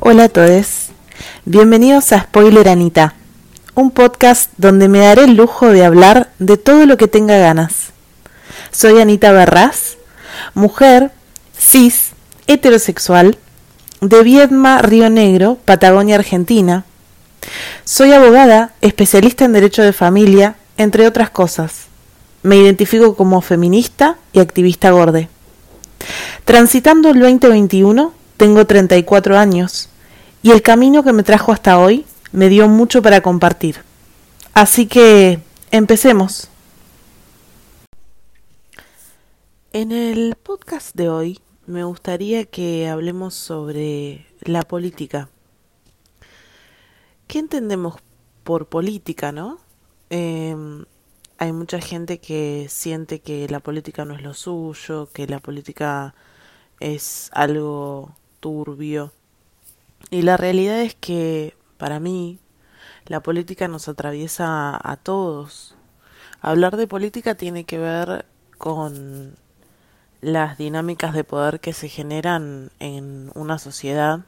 Hola a todos, bienvenidos a Spoiler Anita, un podcast donde me daré el lujo de hablar de todo lo que tenga ganas. Soy Anita Barras, mujer, cis, heterosexual, de Viedma, Río Negro, Patagonia, Argentina. Soy abogada, especialista en derecho de familia, entre otras cosas. Me identifico como feminista y activista gorde. Transitando el 2021, tengo 34 años y el camino que me trajo hasta hoy me dio mucho para compartir. Así que empecemos. En el podcast de hoy me gustaría que hablemos sobre la política. ¿Qué entendemos por política, no? Em, hay mucha gente que siente que la política no es lo suyo, que la política es algo turbio. Y la realidad es que, para mí, la política nos atraviesa a todos. Hablar de política tiene que ver con las dinámicas de poder que se generan en una sociedad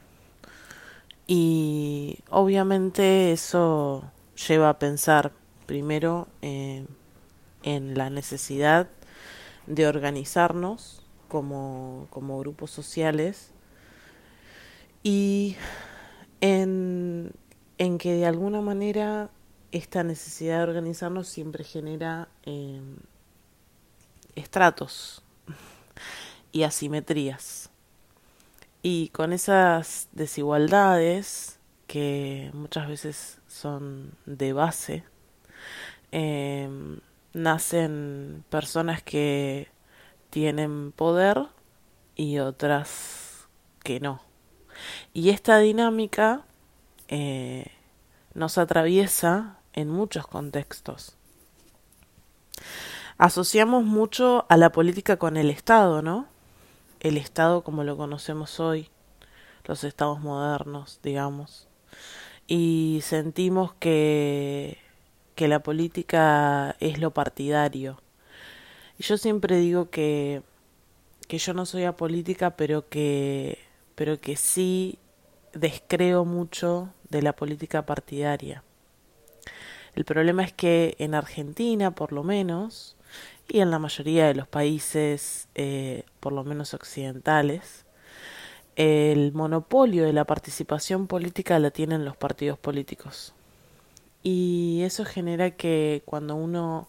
y obviamente eso lleva a pensar primero eh, en la necesidad de organizarnos como, como grupos sociales y en, en, que de alguna manera esta necesidad de organizarnos siempre genera eh, estratos y asimetrías. Y con esas desigualdades que muchas veces son de base, eh, nacen personas que tienen poder y otras que no. Y esta dinámica eh, nos atraviesa en muchos contextos. Asociamos mucho a la política con el Estado, ¿no? El Estado como lo conocemos hoy, los estados modernos, digamos. Y sentimos que que la política es lo partidario. Y yo siempre digo que, que yo no soy apolítica, pero que, pero que sí descreo mucho de la política partidaria. El problema es que en Argentina, por lo menos, y en la mayoría de los países, eh, por lo menos occidentales, el monopolio de la participación política la tienen los partidos políticos. Y eso genera que cuando uno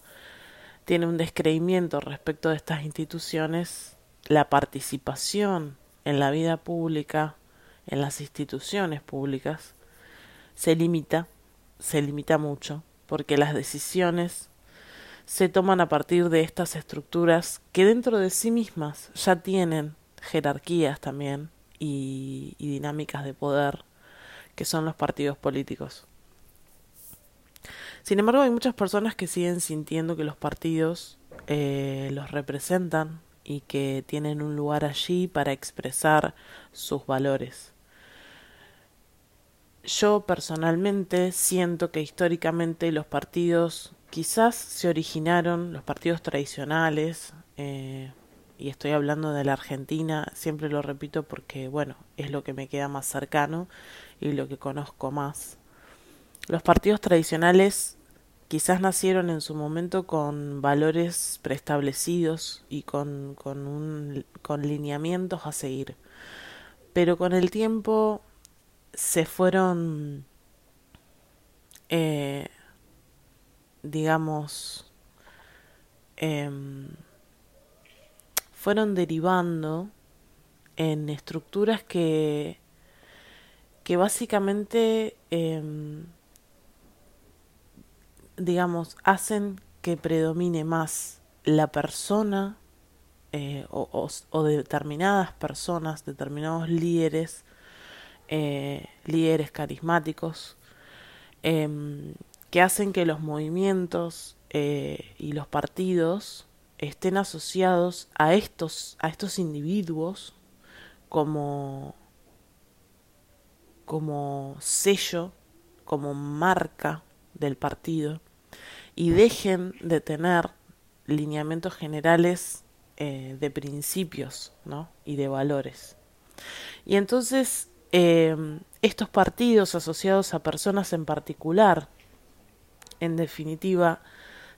tiene un descreimiento respecto de estas instituciones, la participación en la vida pública, en las instituciones públicas, se limita, se limita mucho, porque las decisiones se toman a partir de estas estructuras que dentro de sí mismas ya tienen jerarquías también y, dinámicas de poder, que son los partidos políticos. Sin embargo, hay muchas personas que siguen sintiendo que los partidos eh, los representan y que tienen un lugar allí para expresar sus valores. Yo personalmente siento que históricamente los partidos quizás se originaron, los partidos tradicionales, eh, y estoy hablando de la Argentina, siempre lo repito porque, bueno, es lo que me queda más cercano y lo que conozco más. Los partidos tradicionales quizás nacieron en su momento con valores preestablecidos y con, con, un, con lineamientos a seguir, pero con el tiempo se fueron, eh, digamos, em, fueron derivando en estructuras que, que básicamente em, digamos, hacen que predomine más la persona eh, o, determinadas personas, determinados líderes, eh, líderes carismáticos, em, que hacen que los movimientos eh, y los partidos estén asociados a estos, a estos individuos como, como sello, como marca del partido y dejen de tener lineamientos generales eh, de principios ¿no? y de valores. Y entonces eh, estos partidos asociados a personas en particular, en definitiva,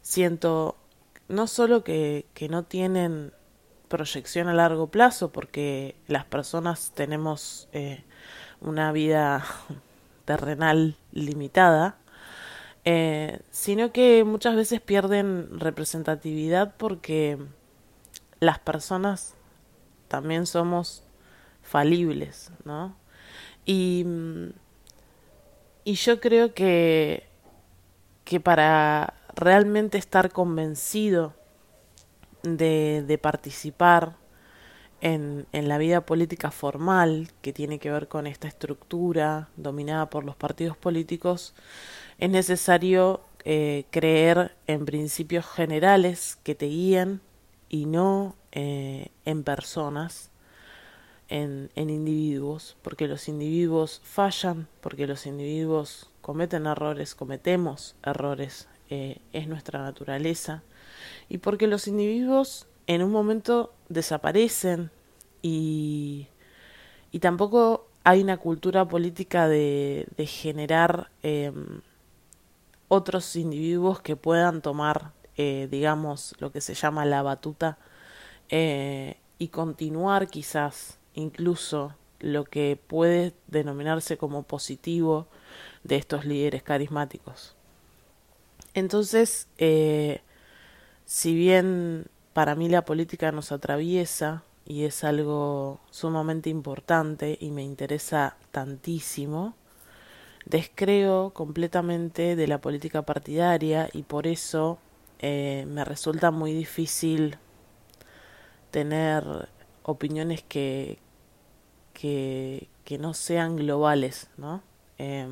siento no solo que, que no tienen proyección a largo plazo, porque las personas tenemos eh, una vida terrenal limitada, eh, sino que muchas veces pierden representatividad porque las personas también somos falibles, ¿no? Y, y yo creo que, que para realmente estar convencido de, de participar en, en, la vida política formal, que tiene que ver con esta estructura dominada por los partidos políticos, es necesario eh, creer en principios generales que te guíen y no eh, en personas, en, en individuos, porque los individuos fallan, porque los individuos cometen errores, cometemos errores, eh, es nuestra naturaleza, y porque los individuos en un momento desaparecen y, y tampoco hay una cultura política de, de generar eh, otros individuos que puedan tomar, eh, digamos, lo que se llama la batuta eh, y continuar quizás incluso lo que puede denominarse como positivo de estos líderes carismáticos. Entonces, eh, si bien para mí la política nos atraviesa y es algo sumamente importante y me interesa tantísimo, descreo completamente de la política partidaria y por eso eh, me resulta muy difícil tener opiniones que, que, no sean globales, ¿no? Eh,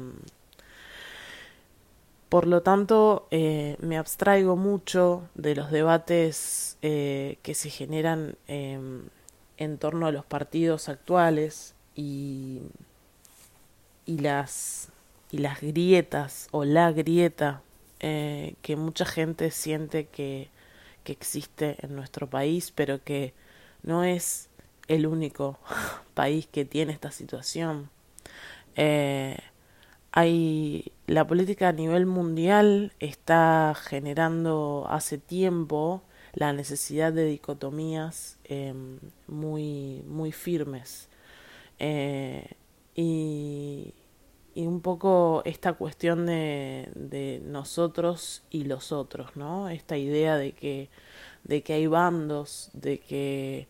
por lo tanto, eh, me abstraigo mucho de los debates eh, que se generan eh, en torno a los partidos actuales y, y las y las grietas o la grieta eh, que mucha gente siente que, que existe en nuestro país, pero que no es el único país que tiene esta situación. Eh, hay la política a nivel mundial está generando hace tiempo la necesidad de dicotomías eh, muy muy firmes eh, y, y un poco esta cuestión de, de nosotros y los otros, ¿no? Esta idea de que, de que hay bandos, de que,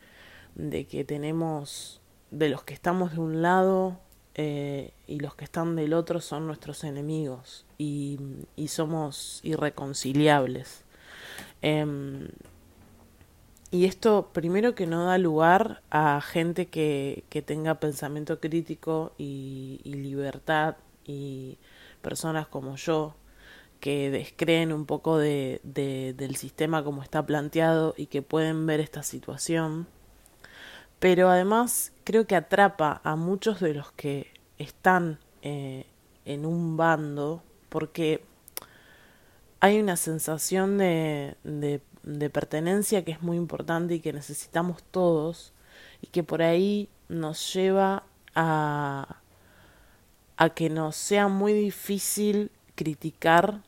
de que tenemos, de los que estamos de un lado eh, y los que están del otro son nuestros enemigos y, y somos irreconciliables. Eh, y esto primero que no da lugar a gente que, que tenga pensamiento crítico y, libertad y personas como yo que descreen un poco de, de, del sistema como está planteado y que pueden ver esta situación. Pero además creo que atrapa a muchos de los que están eh, en un bando porque hay una sensación de de pertenencia que es muy importante y que necesitamos todos y que por ahí nos lleva a, a que nos sea muy difícil criticar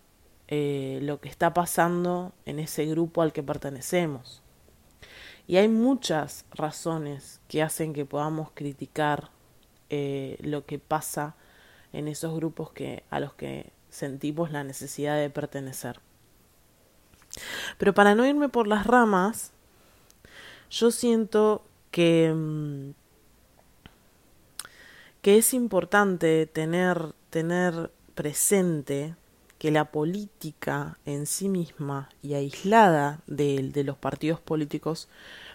eh, lo que está pasando en ese grupo al que pertenecemos. Y hay muchas razones que hacen que podamos criticar eh, lo que pasa en esos grupos que, a los que sentimos la necesidad de pertenecer. Pero para no irme por las ramas, yo siento que, mm, que es importante tener, tener presente que la política en sí misma y aislada de, de, los partidos políticos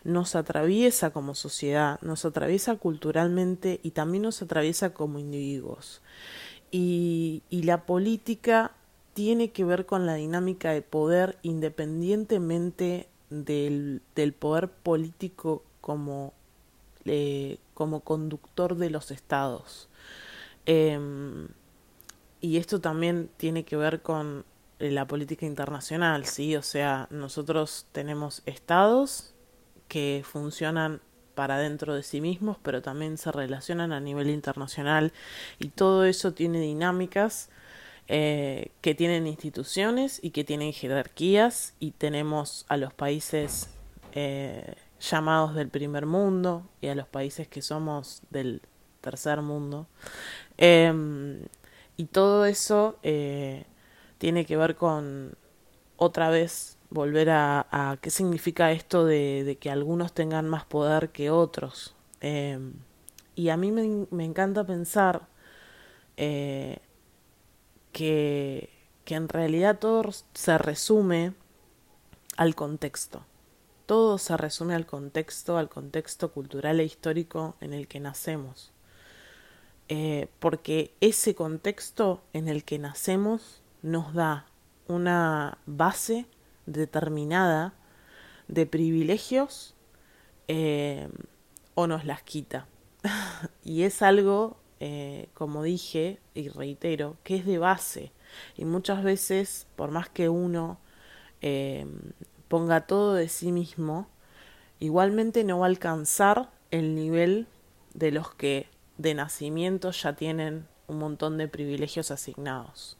nos atraviesa como sociedad, nos atraviesa culturalmente y también nos atraviesa como individuos. Y, y la política tiene que ver con la dinámica de poder independientemente del, del poder político como, eh, como conductor de los estados. Eh, y esto también tiene que ver con la política internacional, ¿sí? O sea, nosotros tenemos estados que funcionan para dentro de sí mismos, pero también se relacionan a nivel internacional y todo eso tiene dinámicas eh, que tienen instituciones y que tienen jerarquías y tenemos a los países eh, llamados del primer mundo y a los países que somos del tercer mundo. Em, y todo eso eh, tiene que ver con otra vez volver a, qué significa esto de, que algunos tengan más poder que otros. Em, y a mí me, encanta pensar que, en realidad todo se resume al contexto. Todo se resume al contexto, al contexto cultural e histórico en el que nacemos. Eh, porque ese contexto en el que nacemos nos da una base determinada de privilegios eh, o nos las quita. y es algo, eh, como dije y reitero, que es de base. Y muchas veces, por más que uno ponga todo de sí mismo, igualmente no va a alcanzar el nivel de los que de nacimiento ya tienen un montón de privilegios asignados.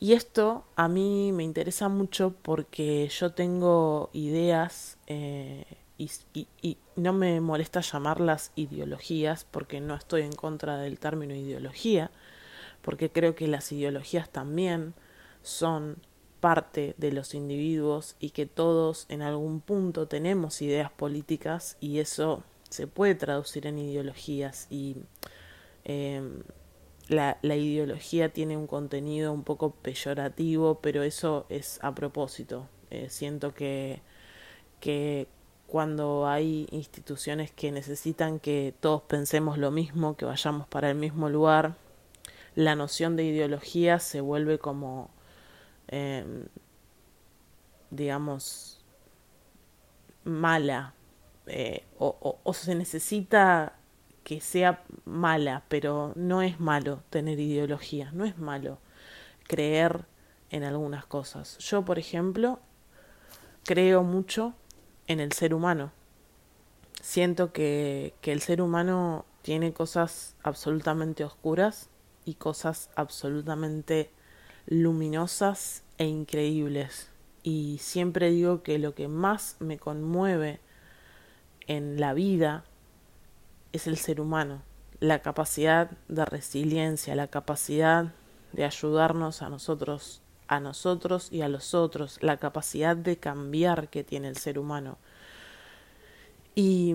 Y esto a mí me interesa mucho porque yo tengo ideas eh, y, no me molesta llamarlas ideologías porque no estoy en contra del término ideología, porque creo que las ideologías también son parte de los individuos y que todos en algún punto tenemos ideas políticas y eso se puede traducir en ideologías y em, la, ideología tiene un contenido un poco peyorativo, pero eso es a propósito. Eh, siento que, que cuando hay instituciones que necesitan que todos pensemos lo mismo, que vayamos para el mismo lugar, la noción de ideología se vuelve como, em, digamos, mala, eh, o, o, se necesita que sea mala, pero no es malo tener ideología, no es malo creer en algunas cosas. Yo, por ejemplo, creo mucho en el ser humano. Siento que, que el ser humano tiene cosas absolutamente oscuras y cosas absolutamente luminosas e increíbles. Y siempre digo que lo que más me conmueve en la vida es el ser humano, la capacidad de resiliencia, la capacidad de ayudarnos a nosotros, a nosotros y a los otros, la capacidad de cambiar que tiene el ser humano. Y,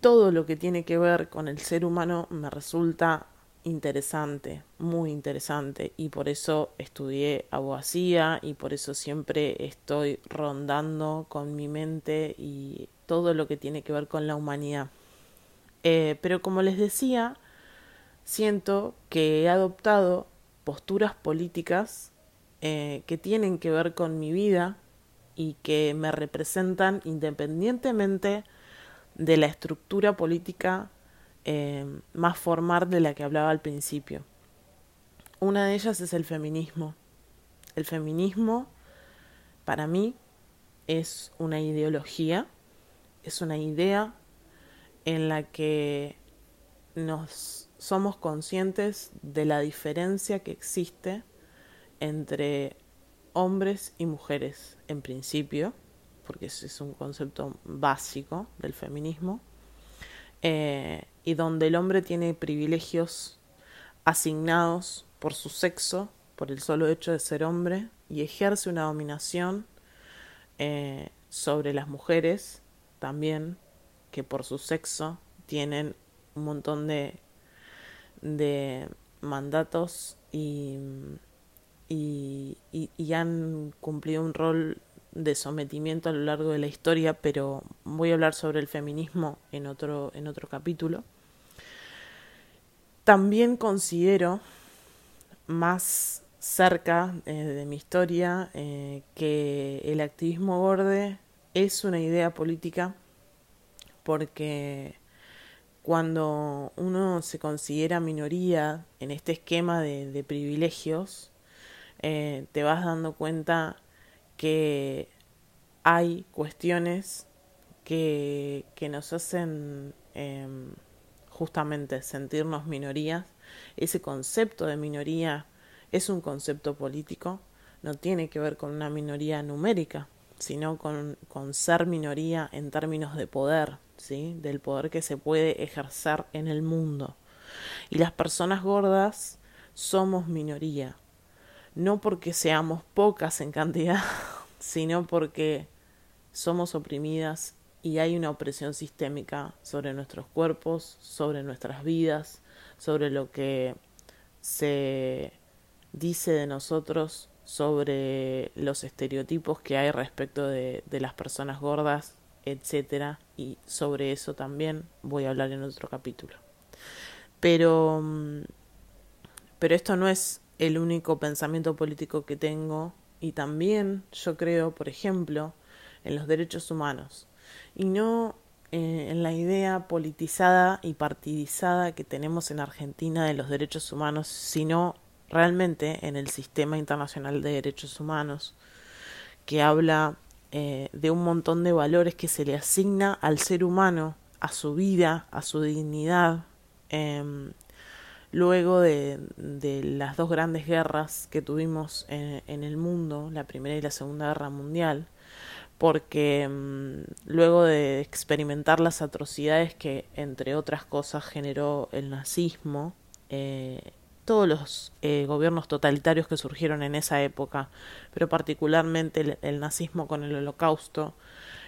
todo lo que tiene que ver con el ser humano me resulta interesante, muy interesante, y por eso estudié abogacía y por eso siempre estoy rondando con mi mente y todo lo que tiene que ver con la humanidad. Eh, pero como les decía, siento que he adoptado posturas políticas eh, que tienen que ver con mi vida y que me representan independientemente de la estructura política eh, más formal de la que hablaba al principio. Una de ellas es el feminismo. El feminismo, para mí, es una ideología es una idea en la que nos somos conscientes de la diferencia que existe entre hombres y mujeres en principio, porque ese es un concepto básico del feminismo, eh, y donde el hombre tiene privilegios asignados por su sexo, por el solo hecho de ser hombre, y ejerce una dominación eh, sobre las mujeres también que por su sexo tienen un montón de, de mandatos y, y, han cumplido un rol de sometimiento a lo largo de la historia, pero voy a hablar sobre el feminismo en otro, en otro capítulo. También considero más cerca eh, de mi historia eh, que el activismo borde es una idea política porque cuando uno se considera minoría en este esquema de, privilegios, eh, te vas dando cuenta que hay cuestiones que, que nos hacen em, justamente sentirnos minorías. Ese concepto de minoría es un concepto político, no tiene que ver con una minoría numérica, sino con, con ser minoría en términos de poder, ¿sí? del poder que se puede ejercer en el mundo. Y las personas gordas somos minoría, no porque seamos pocas en cantidad, sino porque somos oprimidas y hay una opresión sistémica sobre nuestros cuerpos, sobre nuestras vidas, sobre lo que se dice de nosotros, sobre los estereotipos que hay respecto de, las personas gordas, etcétera, y sobre eso también voy a hablar en otro capítulo. Pero mm, pero esto no es el único pensamiento político que tengo y también yo creo, por ejemplo, en los derechos humanos y no eh, en la idea politizada y partidizada que tenemos en Argentina de los derechos humanos, sino realmente en el sistema internacional de derechos humanos, que habla eh, de un montón de valores que se le asigna al ser humano, a su vida, a su dignidad. Em, luego de, de, las dos grandes guerras que tuvimos en, en, el mundo, la Primera y la Segunda Guerra Mundial, porque mmm, luego de experimentar las atrocidades que, entre otras cosas, generó el nazismo, eh, todos los eh, gobiernos totalitarios que surgieron en esa época, pero particularmente el, el nazismo con el holocausto,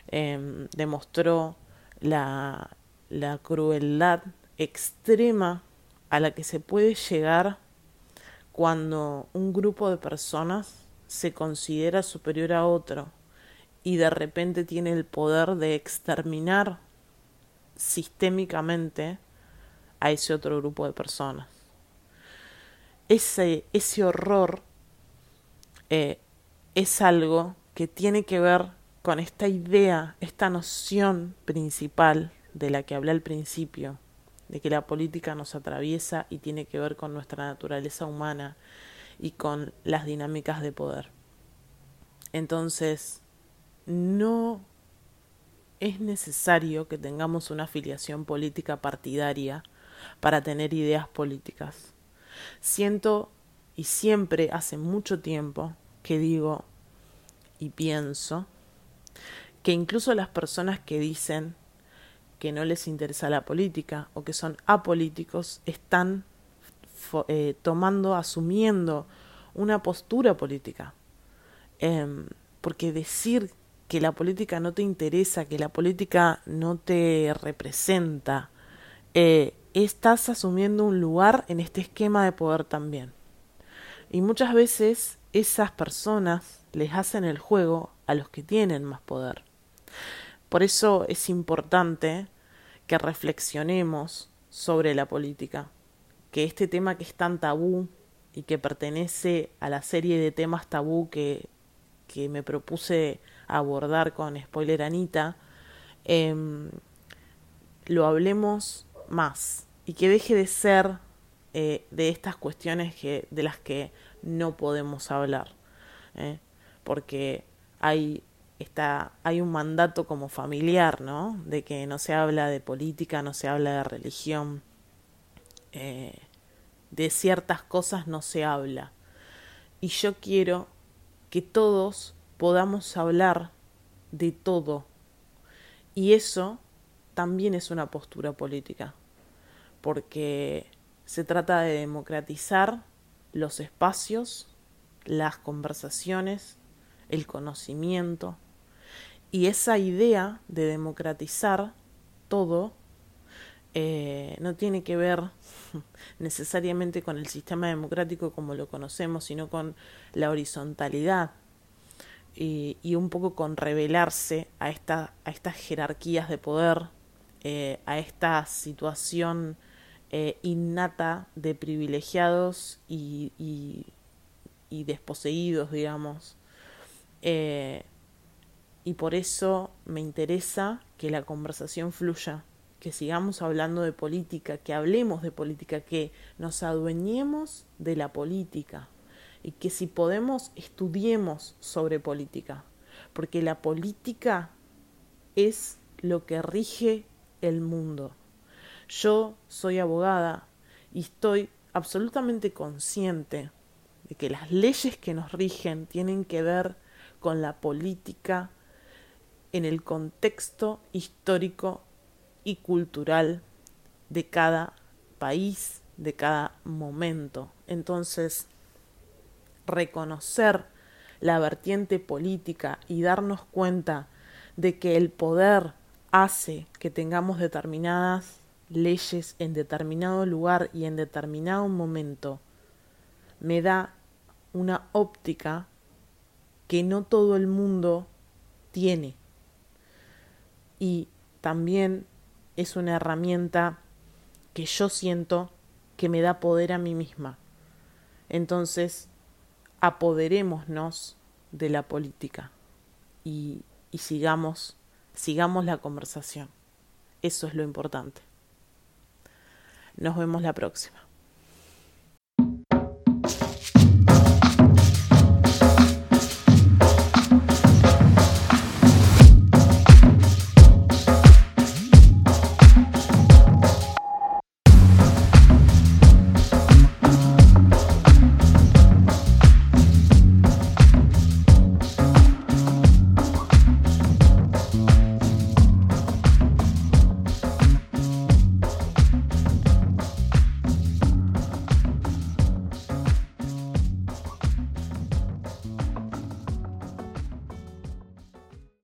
eh, demostró la, la crueldad extrema a la que se puede llegar cuando un grupo de personas se considera superior a otro y de repente tiene el poder de exterminar sistémicamente a ese otro grupo de personas. Ese, ese horror eh, es algo que tiene que ver con esta idea, esta noción principal de la que hablé al principio, de que la política nos atraviesa y tiene que ver con nuestra naturaleza humana y con las dinámicas de poder. Entonces, no es necesario que tengamos una afiliación política partidaria para tener ideas políticas. Siento y siempre hace mucho tiempo que digo y pienso que incluso las personas que dicen que no les interesa la política o que son apolíticos están eh, tomando, asumiendo una postura política. Eh, porque decir que la política no te interesa, que la política no te representa, eh, estás asumiendo un lugar en este esquema de poder también. Y muchas veces esas personas les hacen el juego a los que tienen más poder. Por eso es importante que reflexionemos sobre la política, que este tema que es tan tabú y que pertenece a la serie de temas tabú que, que me propuse abordar con Spoiler Anita, eh, lo hablemos más y que deje de ser eh, de estas cuestiones que, de las que no podemos hablar. ¿eh? Porque hay, está, hay un mandato como familiar, ¿no? De que no se habla de política, no se habla de religión. Eh, de ciertas cosas no se habla. Y yo quiero que todos podamos hablar de todo. Y eso también es una postura política, porque se trata de democratizar los espacios, las conversaciones, el conocimiento. Y esa idea de democratizar todo eh, no tiene que ver necesariamente con el sistema democrático como lo conocemos, sino con la horizontalidad y, un poco con revelarse a, esta, a estas jerarquías de poder, eh, a esta situación eh, innata de privilegiados y, y, desposeídos, digamos. Y por eso me interesa que la conversación fluya, que sigamos hablando de política, que hablemos de política, que nos adueñemos de la política y que si podemos estudiemos sobre política, porque la política es lo que rige el mundo. Yo soy abogada y estoy absolutamente consciente de que las leyes que nos rigen tienen que ver con la política en el contexto histórico y cultural de cada país, de cada momento. Entonces, reconocer la vertiente política y darnos cuenta de que el poder hace que tengamos determinadas leyes en determinado lugar y en determinado momento, me da una óptica que no todo el mundo tiene. Y también es una herramienta que yo siento que me da poder a mí misma. Entonces, apoderémonos de la política y, y sigamos, sigamos la conversación. Eso es lo importante. Nos vemos la próxima.